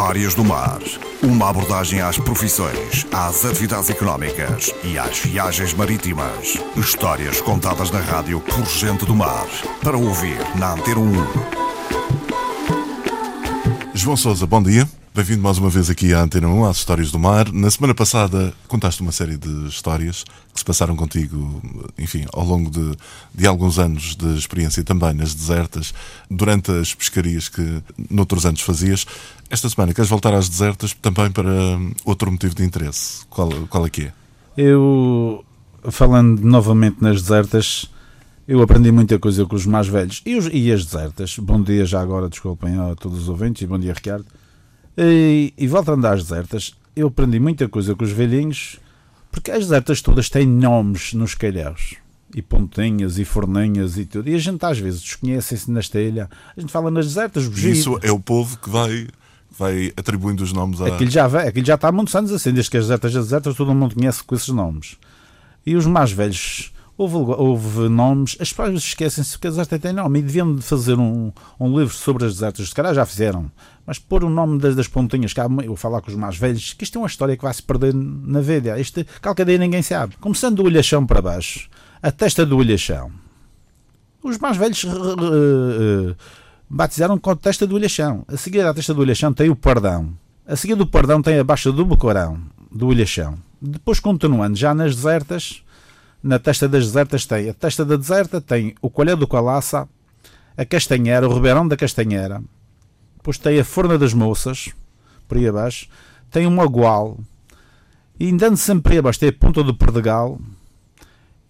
Histórias do Mar. Uma abordagem às profissões, às atividades económicas e às viagens marítimas. Histórias contadas na rádio por gente do mar. Para ouvir na Antena 1. João Sousa, bom dia. Bem-vindo mais uma vez aqui à Antena 1, às Histórias do Mar. Na semana passada contaste uma série de histórias que se passaram contigo, enfim, ao longo de, de alguns anos de experiência também nas desertas, durante as pescarias que noutros anos fazias. Esta semana queres voltar às desertas também para outro motivo de interesse. Qual, qual é que é? Eu, falando novamente nas desertas, eu aprendi muita coisa com os mais velhos e, os, e as desertas. Bom dia já agora, desculpem a todos os ouvintes e bom dia, Ricardo. E, e voltando às desertas, eu aprendi muita coisa com os velhinhos, porque as desertas todas têm nomes nos calhaus. E pontinhas e forninhas e tudo. E a gente às vezes desconhece-se na telha. A gente fala nas desertas, bugios. Isso é o povo que vai vai atribuindo os nomes a. Aquilo já, vai, aquilo já está há muitos anos assim, desde que as desertas as desertas, todo mundo conhece com esses nomes. E os mais velhos, houve, houve nomes, as pessoas esquecem-se que as desertas têm nome e deviam fazer um, um livro sobre as desertas, se calhar já fizeram, mas pôr o nome das, das pontinhas, há, eu falar com os mais velhos, que isto é uma história que vai se perder na vida. Isto, qualquer ninguém sabe. Começando do olhachão para baixo, a testa do olhachão. Os mais velhos. Uh, batizaram com a testa do olhachão. A seguir à testa do olhachão tem o pardão. A seguir do pardão tem a baixa do bocorão, do olhachão. Depois, continuando, já nas desertas, na testa das desertas tem a testa da deserta, tem o colher do calaça, a castanheira, o ribeirão da castanheira. Depois tem a forna das moças, por aí abaixo. Tem um agual. E andando sempre abaixo tem a ponta do perdegal.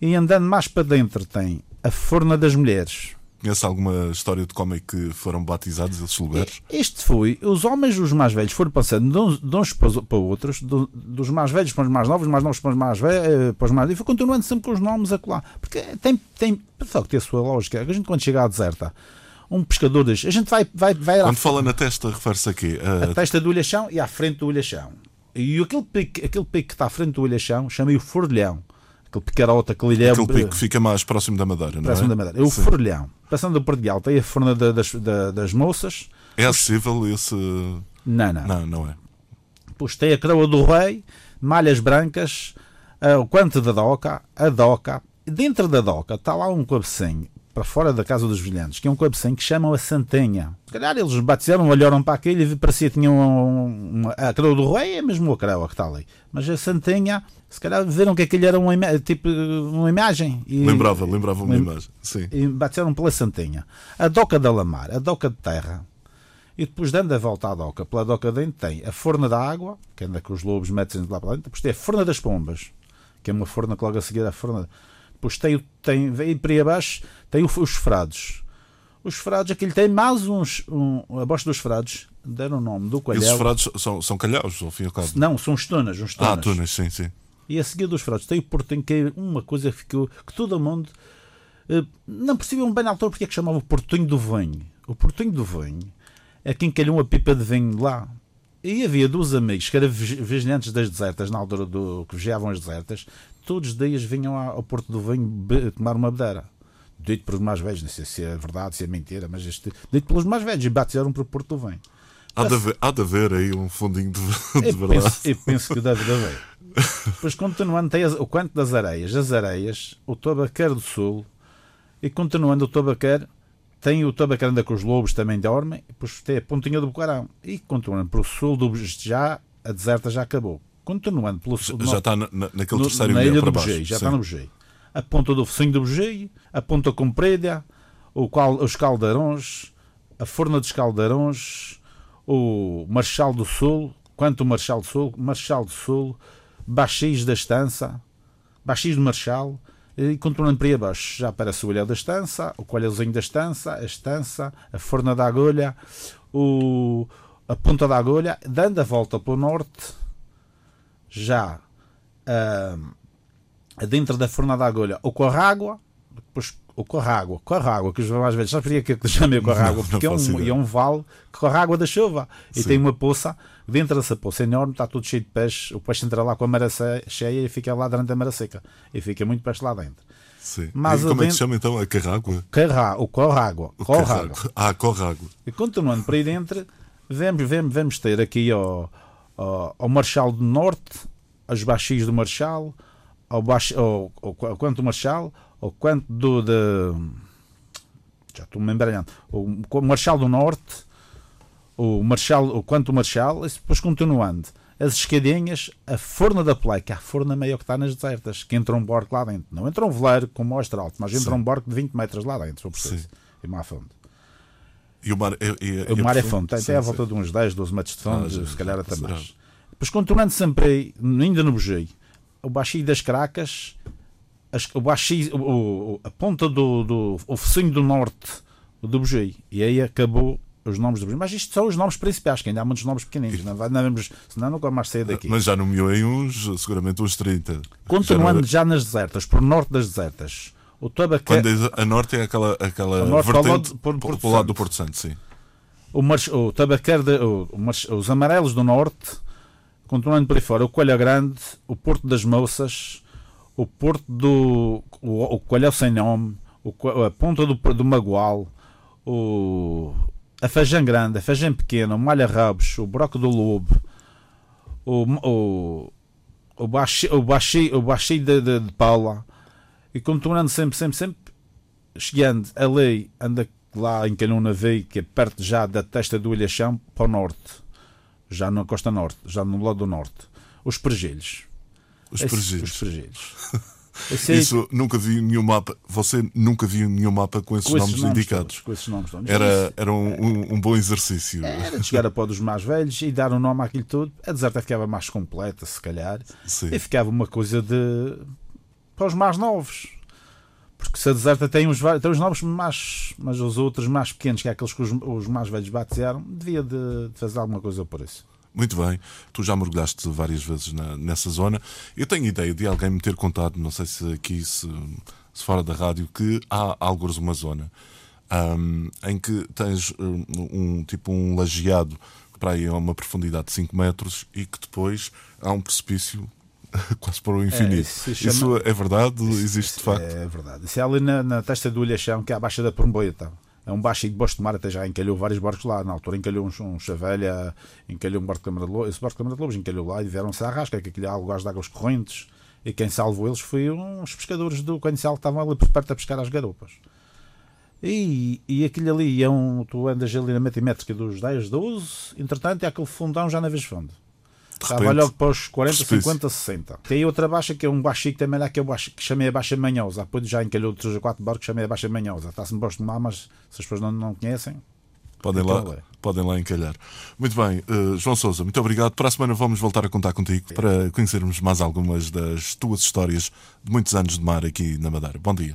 E andando mais para dentro tem a forna das mulheres Conhece alguma história de como é que foram batizados esses lugares? Este foi, os homens, os mais velhos, foram passando de uns, para outros, do, dos mais velhos para os mais novos, os mais novos para os mais velhos, eh, para os mais e foi continuando sempre com os nomes a colar. Porque tem, tem, só que tem a sua lógica. A gente, quando chega à deserta, um pescador diz: a gente vai. vai, vai quando fala na testa, refere-se a quê? A... a testa do olhachão e à frente do olhachão. E aquele pico, aquele pico que está à frente do olhachão chama-se o fordilhão aquele picarota, aquele ilhéu. Aquele pico que fica mais próximo da Madeira, não próximo é? da Madeira. É o Sim. Forlhão. Passando por de alta, é a forna das, das moças. É acessível esse. Não, não. Não, não é. Pois tem a coroa do rei, malhas brancas, o quanto da doca, a doca. Dentro da doca está lá um cabecinho para fora da casa dos vilhantes, que é um cabecinho que chamam a Santenha. Se calhar eles batizaram, olharam para aquele e parecia que tinham um, um, a coroa do rei, é mesmo a coroa que está ali. Mas a Santenha, se calhar viram que aquele era uma, tipo, uma imagem. E, lembrava, lembrava uma imagem. Sim. E batizaram pela Santenha. A doca da Lamar, a doca de terra. E depois, dando a volta à doca, pela doca dentro, tem a forna da água, que anda com os lobos metem lá para dentro. Depois tem a forna das pombas, que é uma forna que logo a seguir a forna depois tem, tem vem para aí abaixo, tem os frados. Os frados, aquele tem mais uns. Um, abaixo dos frados, deram o nome do calhau. Esses frados são, são calhaus, ao fim e ao cabo? Não, são estonas. Uns Ah, tunas, sim, sim. E a seguir dos frados tem o portinho, que é uma coisa que ficou. que todo mundo. Uh, não percebiam bem na altura porque é que chamava o portinho do vinho. O portinho do vinho é quem calhou uma pipa de vinho lá. E havia dois amigos que eram vigilantes das desertas, na altura do, que vigiavam as desertas, todos os dias vinham ao Porto do Vinho tomar uma bedeira. Dito pelos mais velhos, não sei se é verdade, se é mentira, mas este, dito pelos mais velhos, e batizaram para o Porto do Vinho. Há de, haver, há de haver aí um fundinho de, de eu verdade. Penso, eu penso que deve haver. Depois, continuando, tem o quanto das areias. As areias, o Tabaqueiro do Sul, e continuando o Tabaqueiro, tem o Tabaqueiro anda com os lobos, também dormem, depois tem a pontinha do Bucarão. E continuando para o sul do já, a deserta já acabou continuando pelo Já, já está na, naquele no, terceiro na ilha do baixo. Já Sim. está no Bugei. A ponta do focinho do Bugei, a ponta comprida, o qual, os caldeirões, a forna dos caldeirões, o Marchal do Sul, quanto o Marchal do Sul, Marchal do Sul, Baixis da Estança, Baixis do Marchal, e continuando para aí abaixo, já aparece o olhar da estança, o coelhozinho da estança, a estança, a forna da agulha, o, a ponta da agulha, dando a volta para o norte, já uh, dentro da forna da agulha o corrágua, depois o corrágua, corrágua, que os mais velhos, sabe porquê que eu chamei corrágua? Porque é, um, é um vale que corre água da chuva e Sim. tem uma poça, dentro dessa poça enorme está tudo cheio de peixe, o peixe entra lá com a mara cheia e fica lá durante a mara seca e fica muito peixe lá dentro. Sim. Mas e como dentro... é que se chama então a carrágua? Carrá, o corrágua. Corrágua. Ah, corrágua. E continuando para aí dentro, vamos, vamos, vamos ter aqui ao, ao, ao Marchal do Norte, aos Baixis do Marchal, ao, baixo, ao, ao, ao Quanto Marchal, ao Quanto do. De, já estou me embaralhando. O Marchal do Norte, o Marchal, o Quanto Marchal, e depois continuando. As escadinhas, a forna da pleca, a forna meio que está nas desertas, que entra um barco lá dentro. Não entra um veleiro com mostra alto, mas entra Sim. um barco de 20 metros lá dentro, se eu preciso. E má fundo. E o mar é, é, o mar é fundo, tem até à volta de uns 10, 12 metros de fundo, ah, se calhar até mais. Depois, continuando sempre ainda no Bugei, o baixinho das Cracas, as, o baixinho, o, a ponta do, do o focinho do norte do Bugei. E aí acabou os nomes do Bugei. Mas isto são os nomes principais, que ainda há muitos nomes pequeninos. Não, não vemos, senão nunca mais sair daqui. Mas já nomeou em uns, seguramente uns 30. Continuando já, já nas desertas, por norte das desertas. O Tabaqué... Quando a norte é aquela, aquela norte, vertente para o, lado, por, lado do Porto Santo, sim. O, mar, o o, o, os amarelos do norte, continuando por aí fora, o Coelho Grande, o Porto das Moças, o Porto do. o, o Coelho Sem Nome, o, a Ponta do, do Magual, o, a Feijão Grande, a Feijão Pequena, o Malha Rabos, o Broco do Lobo, o, o, o Baixi, o Baixi, o Baixi de, de, de Paula, e continuando sempre, sempre, sempre, chegando a lei, anda lá em Canuna é perto já da testa do Ilhachão, para o norte, já na costa norte, já no lado do norte. Os Pergelhos. Os Pergelhos. Os Pergelhos. Isso nunca vi nenhum mapa. Você nunca viu nenhum mapa com esses, com esses nomes, nomes, indicados. Todos, com esses nomes. Era, era um, um, um, bom exercício. Era de chegar a pó dos mais velhos e dar um nome àquilo tudo. A deserta ficava mais completa, se calhar. Sim. E ficava uma coisa de. Para os mais novos. Porque se a deserta tem os, tem os nomes mais. mas os outros mais pequenos, que é aqueles que os, os mais velhos batizaram, devia de, de fazer alguma coisa por isso. Muito bem, tu já mergulhaste várias vezes na, nessa zona. Eu tenho ideia de alguém me ter contado, não sei se aqui, se, se fora da rádio, que há alguns uma zona um, em que tens um, um, tipo um lajeado para aí a uma profundidade de 5 metros e que depois há um precipício quase para o infinito. É, isso, chama... isso, é verdade? Isso, Existe de facto? É verdade. Isso é ali na, na testa do Ilhachão, que é a Baixa da Pormboita é um baixo de Bosto de Mar, até já encalhou vários barcos lá. Na altura encalhou um, um chavelha, encalhou um barco de Câmara de Lobos, esse barco de Câmara de Lobos encalhou lá e vieram-se à rasca, que aquilo é algo de águas correntes. E quem salvou eles foi uns pescadores do Canicial que estavam ali por perto a pescar as garopas. E, e aquilo ali é um. Tu andas ali na metimétrica dos 10, 12, entretanto é aquele fundão já na vez fundo. Estava logo para os 40, Precipício. 50, 60. Tem outra baixa que é um baixinho também lá que, é baixo, que chamei a Baixa Manhosa. Depois já encalhou 3 ou 4 barcos, chamei a Baixa Manhosa. Está-se me gosto de lá, mas se as pessoas não, não conhecem. Podem lá, é. podem lá encalhar. Muito bem, uh, João Souza, muito obrigado. Para a semana vamos voltar a contar contigo é. para conhecermos mais algumas das tuas histórias de muitos anos de mar aqui na Madeira. Bom dia.